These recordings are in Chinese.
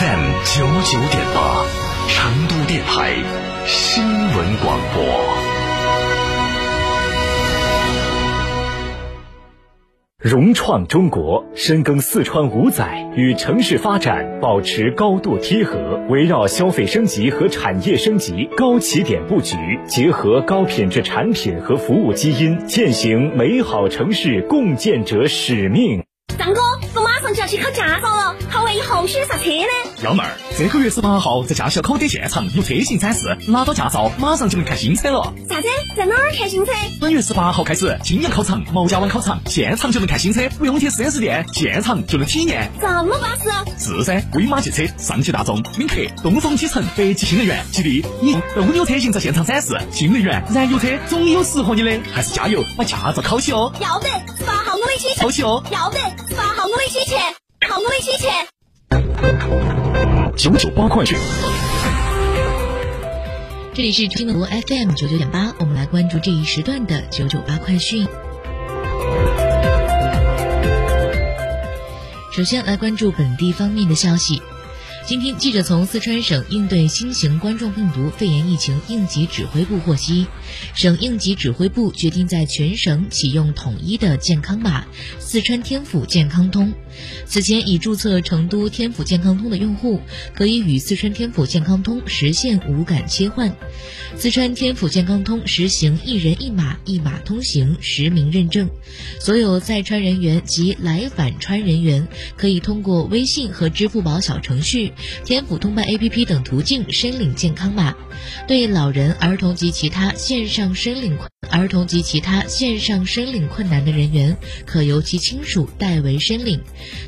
M 九九点八成都电台新闻广播融创中国深耕四川五载，与城市发展保持高度贴合，围绕消费升级和产业升级高起点布局，结合高品质产品和服务基因，践行美好城市共建者使命。就要去考驾照了，考完以后选啥车呢？幺妹儿，这个月十八号在驾校考点现场有车型展示，拿到驾照马上就能看新车了。啥子？在哪儿看新车？本月十八号开始，金阳考场、毛家湾考场现场就能看新车，不用去四 S 店，现场就能体验。这么巴适？是噻，威马汽车、上汽大众、领克、东风启辰、北汽新能源、吉利，你都有车型在现场展示。新能源、燃油车总有适合你的，还是加油把驾照考起哦。要得，十八号我们一起考起哦。要得，十八号我们一起钱，好努力起钱。九九八快讯，这里是中国 FM 九九点八，我们来关注这一时段的九九八快讯。首先来关注本地方面的消息。今天，记者从四川省应对新型冠状病毒肺炎疫情应急指挥部获悉，省应急指挥部决定在全省启用统一的健康码“四川天府健康通”。此前已注册成都天府健康通的用户，可以与四川天府健康通实现无感切换。四川天府健康通实行一人一码、一码通行实名认证，所有在川人员及来返川人员可以通过微信和支付宝小程序。天府通办 APP 等途径申领健康码，对老人、儿童及其他线上申领儿童及其他线上申领困难的人员，可由其亲属代为申领；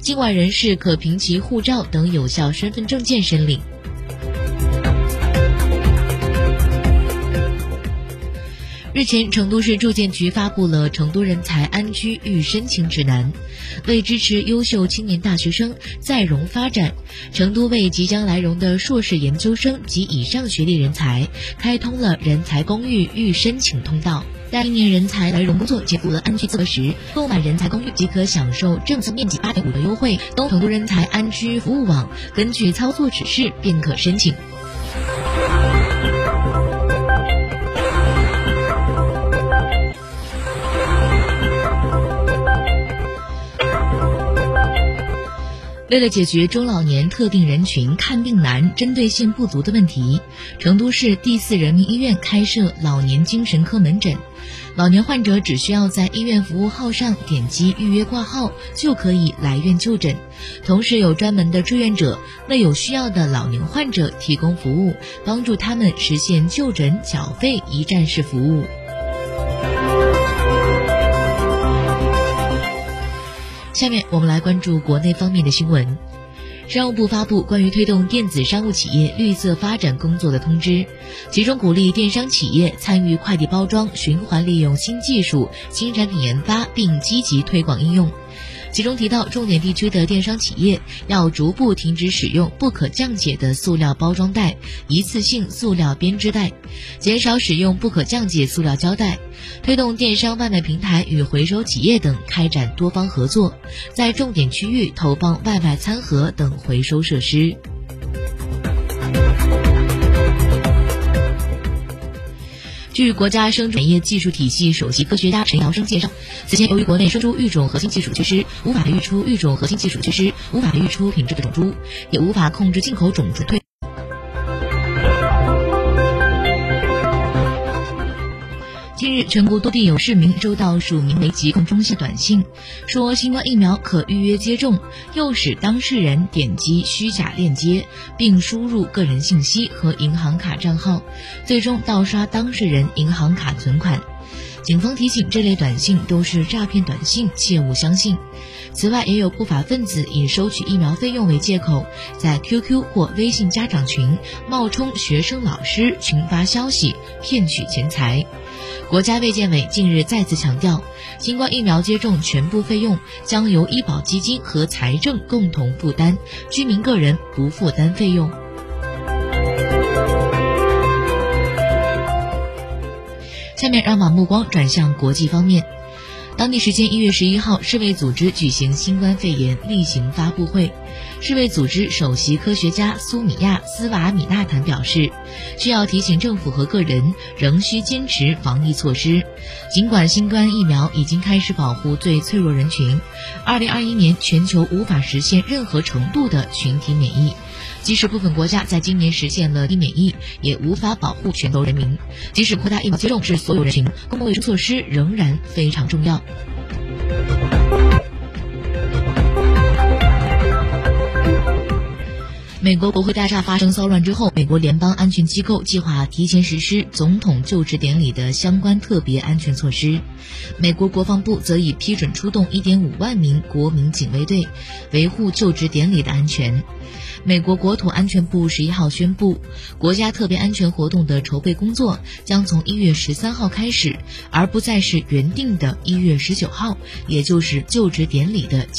境外人士可凭其护照等有效身份证件申领。日前，成都市住建局发布了《成都人才安居预申请指南》，为支持优秀青年大学生在融发展，成都为即将来融的硕士研究生及以上学历人才开通了人才公寓预申请通道。待青年人才来融工作结束了安居资格时，购买人才公寓即可享受政策面积八点五的优惠。东成都人才安居服务网根据操作指示便可申请。为了解决中老年特定人群看病难、针对性不足的问题，成都市第四人民医院开设老年精神科门诊。老年患者只需要在医院服务号上点击预约挂号，就可以来院就诊。同时有专门的志愿者为有需要的老年患者提供服务，帮助他们实现就诊缴费一站式服务。下面我们来关注国内方面的新闻。商务部发布关于推动电子商务企业绿色发展工作的通知，其中鼓励电商企业参与快递包装循环利用新技术、新产品研发，并积极推广应用。其中提到，重点地区的电商企业要逐步停止使用不可降解的塑料包装袋、一次性塑料编织袋，减少使用不可降解塑料胶带，推动电商外卖平台与回收企业等开展多方合作，在重点区域投放外卖餐盒等回收设施。据国家生猪产业技术体系首席科学家陈尧生介绍，此前由于国内生猪育种核心技术缺失，无法培育出育种核心技术缺失，无法培育出品质的种猪，也无法控制进口种猪退。近日，全国多地有市民收到署名为疾控中心短信，说新冠疫苗可预约接种，诱使当事人点击虚假链接，并输入个人信息和银行卡账号，最终盗刷当事人银行卡存款。警方提醒，这类短信都是诈骗短信，切勿相信。此外，也有不法分子以收取疫苗费用为借口，在 QQ 或微信家长群冒充学生、老师群发消息，骗取钱财。国家卫健委近日再次强调，新冠疫苗接种全部费用将由医保基金和财政共同负担，居民个人不负担费用。面让把目光转向国际方面。当地时间一月十一号，世卫组织举行新冠肺炎例行发布会。世卫组织首席科学家苏米亚·斯瓦米纳坦表示，需要提醒政府和个人仍需坚持防疫措施。尽管新冠疫苗已经开始保护最脆弱人群，二零二一年全球无法实现任何程度的群体免疫。即使部分国家在今年实现了低免疫，也无法保护全球人民。即使扩大疫苗接种至所有人群，公共卫生措施仍然非常重要。美国国会大厦发生骚乱之后，美国联邦安全机构计划提前实施总统就职典礼的相关特别安全措施。美国国防部则已批准出动1.5万名国民警卫队，维护就职典礼的安全。美国国土安全部十一号宣布，国家特别安全活动的筹备工作将从一月十三号开始，而不再是原定的一月十九号，也就是就职典礼的前。